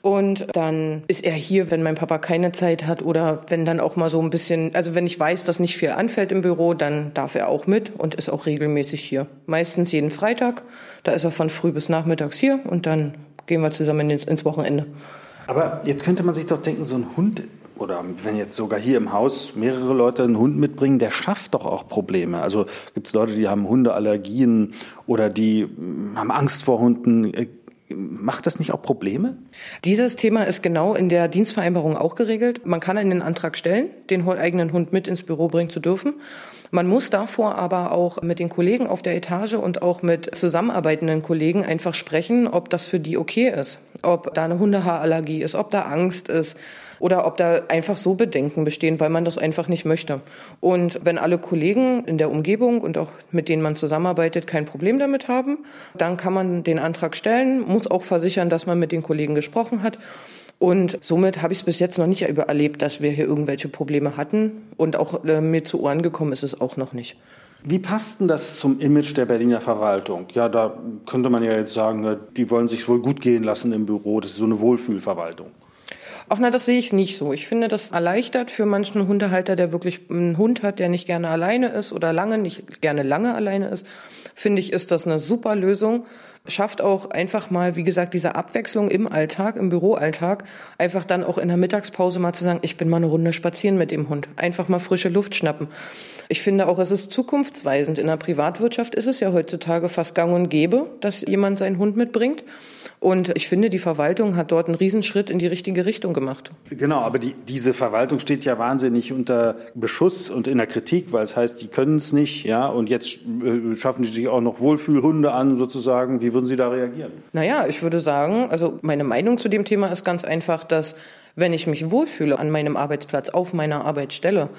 [SPEAKER 11] Und dann ist er hier, wenn mein Papa keine Zeit hat oder wenn dann auch mal so ein bisschen, also wenn ich weiß, dass nicht viel anfällt im Büro, dann darf er auch mit und ist auch regelmäßig hier. Meistens jeden Freitag. Da ist er von früh bis nachmittags hier und dann gehen wir zusammen ins Wochenende.
[SPEAKER 5] Aber jetzt könnte man sich doch denken, so ein Hund oder wenn jetzt sogar hier im Haus mehrere Leute einen Hund mitbringen, der schafft doch auch Probleme. Also gibt es Leute, die haben Hundeallergien oder die hm, haben Angst vor Hunden. Äh, macht das nicht auch Probleme?
[SPEAKER 11] Dieses Thema ist genau in der Dienstvereinbarung auch geregelt. Man kann einen Antrag stellen, den eigenen Hund mit ins Büro bringen zu dürfen. Man muss davor aber auch mit den Kollegen auf der Etage und auch mit zusammenarbeitenden Kollegen einfach sprechen, ob das für die okay ist, ob da eine Hundehaarallergie ist, ob da Angst ist oder ob da einfach so Bedenken bestehen, weil man das einfach nicht möchte. Und wenn alle Kollegen in der Umgebung und auch mit denen man zusammenarbeitet kein Problem damit haben, dann kann man den Antrag stellen, muss auch versichern, dass man mit den Kollegen gesprochen hat und somit habe ich es bis jetzt noch nicht erlebt, dass wir hier irgendwelche Probleme hatten. Und auch äh, mir zu Ohren gekommen ist es auch noch nicht.
[SPEAKER 5] Wie passt denn das zum Image der Berliner Verwaltung? Ja, da könnte man ja jetzt sagen, die wollen sich wohl gut gehen lassen im Büro. Das ist so eine Wohlfühlverwaltung.
[SPEAKER 11] Ach na, das sehe ich nicht so. Ich finde, das erleichtert für manchen Hundehalter, der wirklich einen Hund hat, der nicht gerne alleine ist oder lange, nicht gerne lange alleine ist, finde ich, ist das eine super Lösung schafft auch einfach mal, wie gesagt, diese Abwechslung im Alltag, im Büroalltag, einfach dann auch in der Mittagspause mal zu sagen, ich bin mal eine Runde spazieren mit dem Hund, einfach mal frische Luft schnappen. Ich finde auch, es ist zukunftsweisend. In der Privatwirtschaft ist es ja heutzutage fast gang und gäbe, dass jemand seinen Hund mitbringt. Und ich finde, die Verwaltung hat dort einen Riesenschritt in die richtige Richtung gemacht.
[SPEAKER 5] Genau, aber die, diese Verwaltung steht ja wahnsinnig unter Beschuss und in der Kritik, weil es heißt, die können es nicht, ja, und jetzt äh, schaffen die sich auch noch Wohlfühlhunde an, sozusagen. Wie würden Sie da reagieren?
[SPEAKER 11] Naja, ich würde sagen, also meine Meinung zu dem Thema ist ganz einfach, dass wenn ich mich wohlfühle an meinem Arbeitsplatz, auf meiner Arbeitsstelle,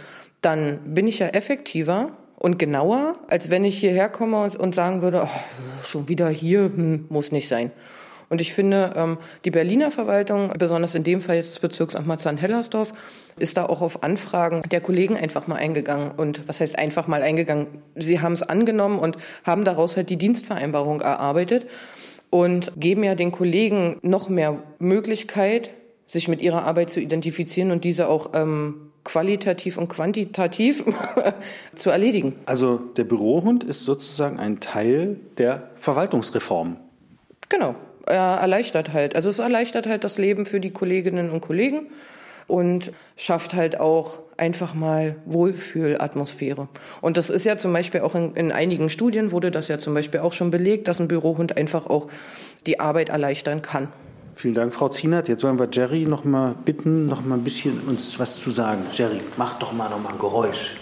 [SPEAKER 11] dann bin ich ja effektiver und genauer, als wenn ich hierher komme und sagen würde, oh, schon wieder hier, hm, muss nicht sein. Und ich finde, ähm, die Berliner Verwaltung, besonders in dem Fall jetzt das Bezirksamt Marzahn-Hellersdorf, ist da auch auf Anfragen der Kollegen einfach mal eingegangen. Und was heißt einfach mal eingegangen? Sie haben es angenommen und haben daraus halt die Dienstvereinbarung erarbeitet und geben ja den Kollegen noch mehr Möglichkeit, sich mit ihrer Arbeit zu identifizieren und diese auch ähm, qualitativ und quantitativ zu erledigen.
[SPEAKER 5] Also der Bürohund ist sozusagen ein Teil der Verwaltungsreform.
[SPEAKER 11] Genau äh, erleichtert halt. Also es erleichtert halt das Leben für die Kolleginnen und Kollegen und schafft halt auch einfach mal Wohlfühlatmosphäre. Und das ist ja zum Beispiel auch in, in, einigen Studien wurde das ja zum Beispiel auch schon belegt, dass ein Bürohund einfach auch die Arbeit erleichtern kann.
[SPEAKER 5] Vielen Dank, Frau Zienert. Jetzt wollen wir Jerry noch mal bitten, noch mal ein bisschen uns was zu sagen. Jerry, mach doch mal noch mal ein Geräusch.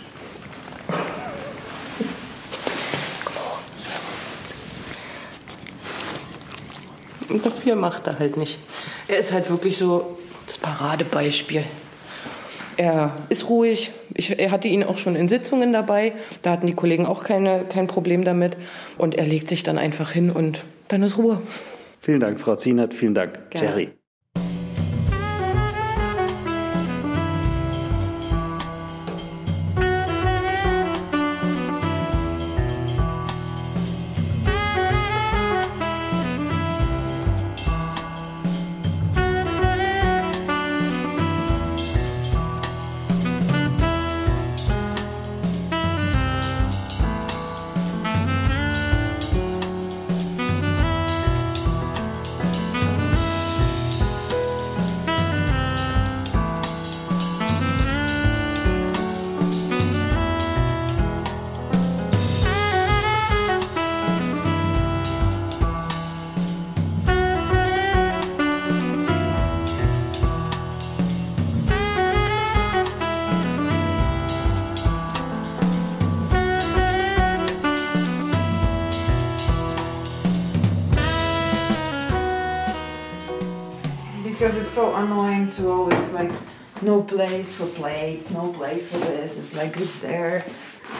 [SPEAKER 11] Und dafür macht er halt nicht. Er ist halt wirklich so das Paradebeispiel. Er ist ruhig. Ich, er hatte ihn auch schon in Sitzungen dabei. Da hatten die Kollegen auch keine, kein Problem damit. Und er legt sich dann einfach hin und dann ist Ruhe.
[SPEAKER 5] Vielen Dank, Frau Zienert. Vielen Dank, Gerne. Jerry.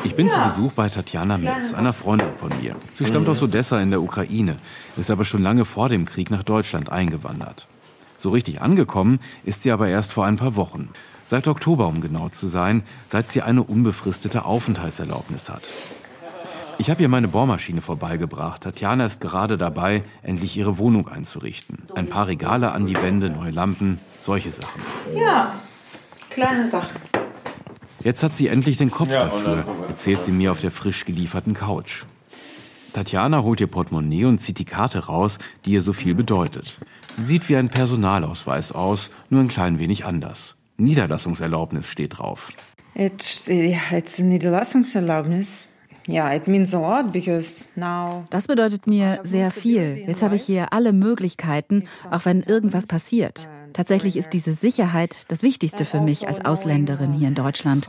[SPEAKER 4] Ich bin zu Besuch bei Tatjana Metz, einer Freundin von mir. Sie stammt aus Odessa in der Ukraine, ist aber schon lange vor dem Krieg nach Deutschland eingewandert. So richtig angekommen ist sie aber erst vor ein paar Wochen. Seit Oktober, um genau zu sein, seit sie eine unbefristete Aufenthaltserlaubnis hat. Ich habe ihr meine Bohrmaschine vorbeigebracht. Tatjana ist gerade dabei, endlich ihre Wohnung einzurichten. Ein paar Regale an die Wände, neue Lampen, solche Sachen.
[SPEAKER 12] Ja, kleine Sachen.
[SPEAKER 4] Jetzt hat sie endlich den Kopf ja, dafür, erzählt sie mir auf der frisch gelieferten Couch. Tatjana holt ihr Portemonnaie und zieht die Karte raus, die ihr so viel bedeutet. Sie sieht wie ein Personalausweis aus, nur ein klein wenig anders. Niederlassungserlaubnis steht drauf.
[SPEAKER 12] It's, it's Niederlassungserlaubnis. Yeah, it means a lot because now
[SPEAKER 3] das bedeutet mir sehr viel. Jetzt habe ich hier alle Möglichkeiten, auch wenn irgendwas passiert. Tatsächlich ist diese Sicherheit das Wichtigste für mich als Ausländerin hier in Deutschland.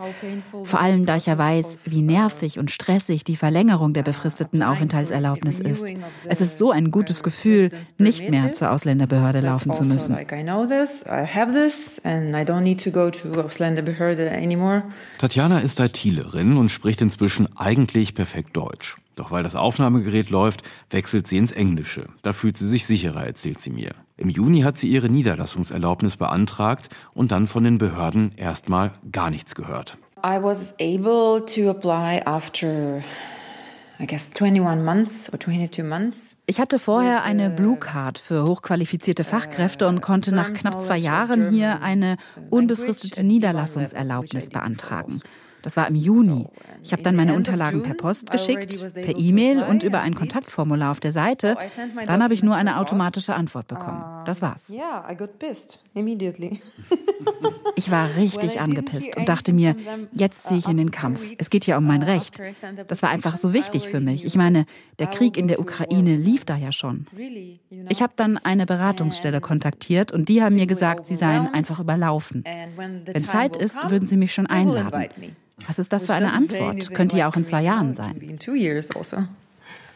[SPEAKER 3] Vor allem, da ich ja weiß, wie nervig und stressig die Verlängerung der befristeten Aufenthaltserlaubnis ist. Es ist so ein gutes Gefühl, nicht mehr zur Ausländerbehörde laufen zu müssen.
[SPEAKER 4] Tatjana ist ITlerin und spricht inzwischen eigentlich perfekt Deutsch. Doch weil das Aufnahmegerät läuft, wechselt sie ins Englische. Da fühlt sie sich sicherer, erzählt sie mir. Im Juni hat sie ihre Niederlassungserlaubnis beantragt und dann von den Behörden erstmal gar nichts gehört.
[SPEAKER 12] I was able to apply after
[SPEAKER 3] ich hatte vorher eine Blue Card für hochqualifizierte Fachkräfte und konnte nach knapp zwei Jahren hier eine unbefristete Niederlassungserlaubnis beantragen. Das war im Juni. Ich habe dann meine Unterlagen per Post geschickt, per E-Mail und über ein Kontaktformular auf der Seite. Dann habe ich nur eine automatische Antwort bekommen. Das war's. Ich war richtig angepisst und dachte mir, jetzt ziehe ich in den Kampf. Es geht ja um mein Recht. Das war einfach so wichtig für mich. Ich meine, der Krieg in der Ukraine lief da ja schon. Ich habe dann eine Beratungsstelle kontaktiert und die haben mir gesagt, sie seien einfach überlaufen. Wenn Zeit ist, würden sie mich schon einladen. Was ist das für eine Antwort? Könnte ja auch in zwei Jahren sein.
[SPEAKER 2] Also.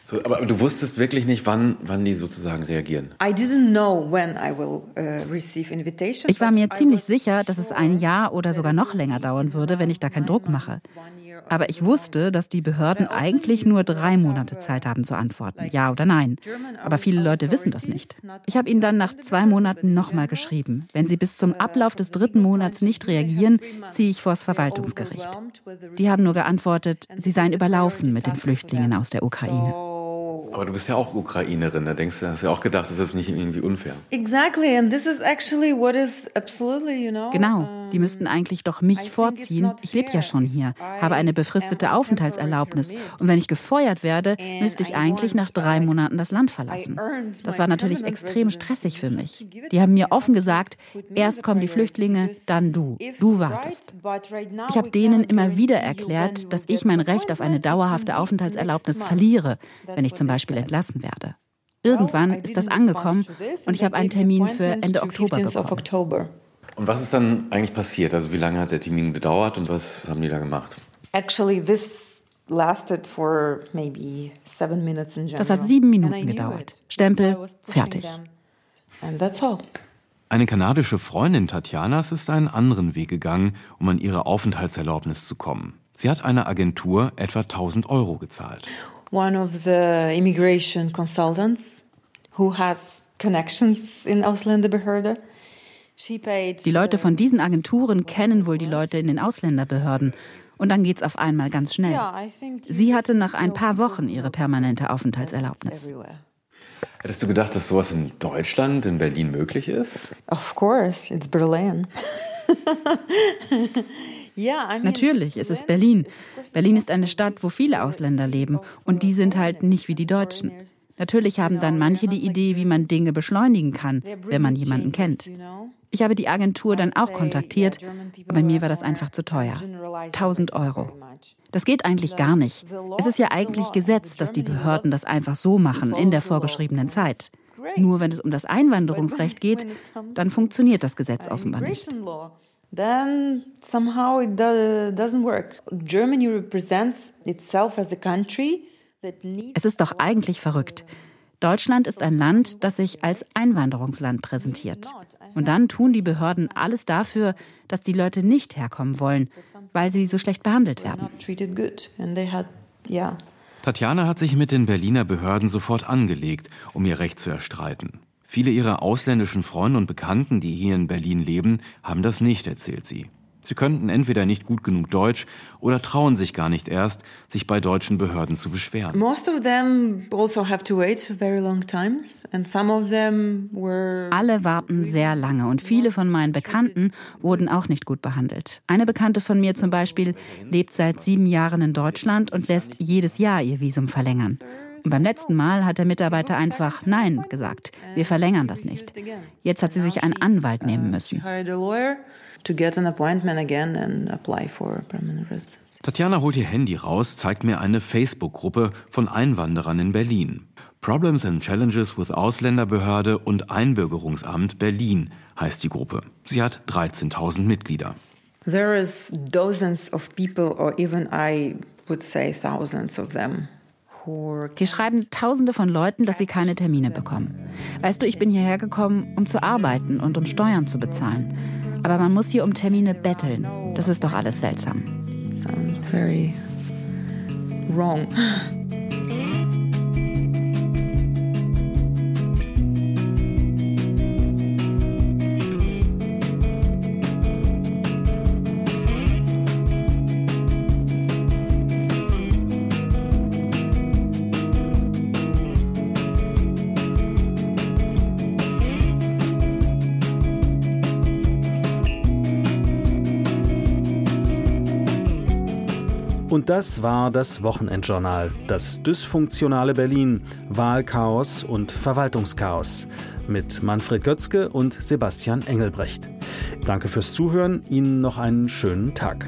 [SPEAKER 2] So, aber du wusstest wirklich nicht, wann, wann die sozusagen reagieren. Uh,
[SPEAKER 3] ich war mir ziemlich sicher, dass es ein Jahr oder sogar noch länger dauern würde, wenn ich da keinen Druck mache. Aber ich wusste, dass die Behörden eigentlich nur drei Monate Zeit haben zu antworten, ja oder nein. Aber viele Leute wissen das nicht. Ich habe ihnen dann nach zwei Monaten nochmal geschrieben. Wenn sie bis zum Ablauf des dritten Monats nicht reagieren, ziehe ich vors Verwaltungsgericht. Die haben nur geantwortet, sie seien überlaufen mit den Flüchtlingen aus der Ukraine.
[SPEAKER 2] Aber du bist ja auch Ukrainerin, da denkst du, hast ja auch gedacht, das ist nicht irgendwie unfair.
[SPEAKER 12] Exactly, and this is actually what is absolutely, you know.
[SPEAKER 3] Genau, die müssten eigentlich doch mich vorziehen. Ich lebe ja schon hier, habe eine befristete Aufenthaltserlaubnis und wenn ich gefeuert werde, müsste ich eigentlich nach drei Monaten das Land verlassen. Das war natürlich extrem stressig für mich. Die haben mir offen gesagt, erst kommen die Flüchtlinge, dann du. Du wartest. Ich habe denen immer wieder erklärt, dass ich mein Recht auf eine dauerhafte Aufenthaltserlaubnis verliere, wenn ich zum Beispiel Beispiel entlassen werde. Irgendwann ist das angekommen und ich habe einen Termin für Ende Oktober bekommen.
[SPEAKER 2] Und was ist dann eigentlich passiert? Also wie lange hat der Termin gedauert und was haben die da gemacht?
[SPEAKER 12] Actually, this lasted for maybe seven minutes in
[SPEAKER 3] Das hat sieben Minuten gedauert. Stempel, fertig.
[SPEAKER 12] And that's all.
[SPEAKER 4] Eine kanadische Freundin Tatjanas ist einen anderen Weg gegangen, um an ihre Aufenthaltserlaubnis zu kommen. Sie hat einer Agentur etwa 1000 Euro gezahlt
[SPEAKER 12] one of the immigration consultants who has connections in Ausländerbehörde.
[SPEAKER 3] Die Leute von diesen Agenturen kennen wohl die Leute in den Ausländerbehörden. Und dann geht's auf einmal ganz schnell. Sie hatte nach ein paar Wochen ihre permanente Aufenthaltserlaubnis.
[SPEAKER 2] Hättest du gedacht, dass sowas in Deutschland, in Berlin möglich ist?
[SPEAKER 12] Of course, it's Berlin.
[SPEAKER 3] Natürlich, es ist Berlin. Berlin ist eine Stadt, wo viele Ausländer leben und die sind halt nicht wie die Deutschen. Natürlich haben dann manche die Idee, wie man Dinge beschleunigen kann, wenn man jemanden kennt. Ich habe die Agentur dann auch kontaktiert, aber mir war das einfach zu teuer. 1000 Euro. Das geht eigentlich gar nicht. Es ist ja eigentlich Gesetz, dass die Behörden das einfach so machen in der vorgeschriebenen Zeit. Nur wenn es um das Einwanderungsrecht geht, dann funktioniert das Gesetz offenbar nicht
[SPEAKER 12] then somehow it do doesn't work. Germany represents itself as a country
[SPEAKER 3] es ist doch eigentlich verrückt. Deutschland ist ein Land, das sich als Einwanderungsland präsentiert. Und dann tun die Behörden alles dafür, dass die Leute nicht herkommen wollen, weil sie so schlecht behandelt werden.
[SPEAKER 4] Tatjana hat sich mit den Berliner Behörden sofort angelegt, um ihr Recht zu erstreiten. Viele ihrer ausländischen Freunde und Bekannten, die hier in Berlin leben, haben das nicht, erzählt sie. Sie könnten entweder nicht gut genug Deutsch oder trauen sich gar nicht erst, sich bei deutschen Behörden zu beschweren.
[SPEAKER 12] Most of them also have to wait very long times and some of them were
[SPEAKER 3] Alle warten sehr lange und viele von meinen Bekannten wurden auch nicht gut behandelt. Eine Bekannte von mir zum Beispiel lebt seit sieben Jahren in Deutschland und lässt jedes Jahr ihr Visum verlängern. Und beim letzten Mal hat der Mitarbeiter einfach Nein gesagt. Wir verlängern das nicht. Jetzt hat sie sich einen Anwalt nehmen müssen.
[SPEAKER 4] Tatjana holt ihr Handy raus, zeigt mir eine Facebook-Gruppe von Einwanderern in Berlin. Problems and Challenges with Ausländerbehörde und Einbürgerungsamt Berlin heißt die Gruppe. Sie hat 13.000 Mitglieder.
[SPEAKER 12] There is dozens of people or even I would say thousands of them
[SPEAKER 3] hier schreiben Tausende von Leuten, dass sie keine Termine bekommen. Weißt du, ich bin hierher gekommen, um zu arbeiten und um Steuern zu bezahlen. Aber man muss hier um Termine betteln. Das ist doch alles seltsam.
[SPEAKER 12] Sounds very wrong.
[SPEAKER 5] Das war das Wochenendjournal. Das dysfunktionale Berlin, Wahlchaos und Verwaltungschaos. Mit Manfred Götzke und Sebastian Engelbrecht. Danke fürs Zuhören. Ihnen noch einen schönen Tag.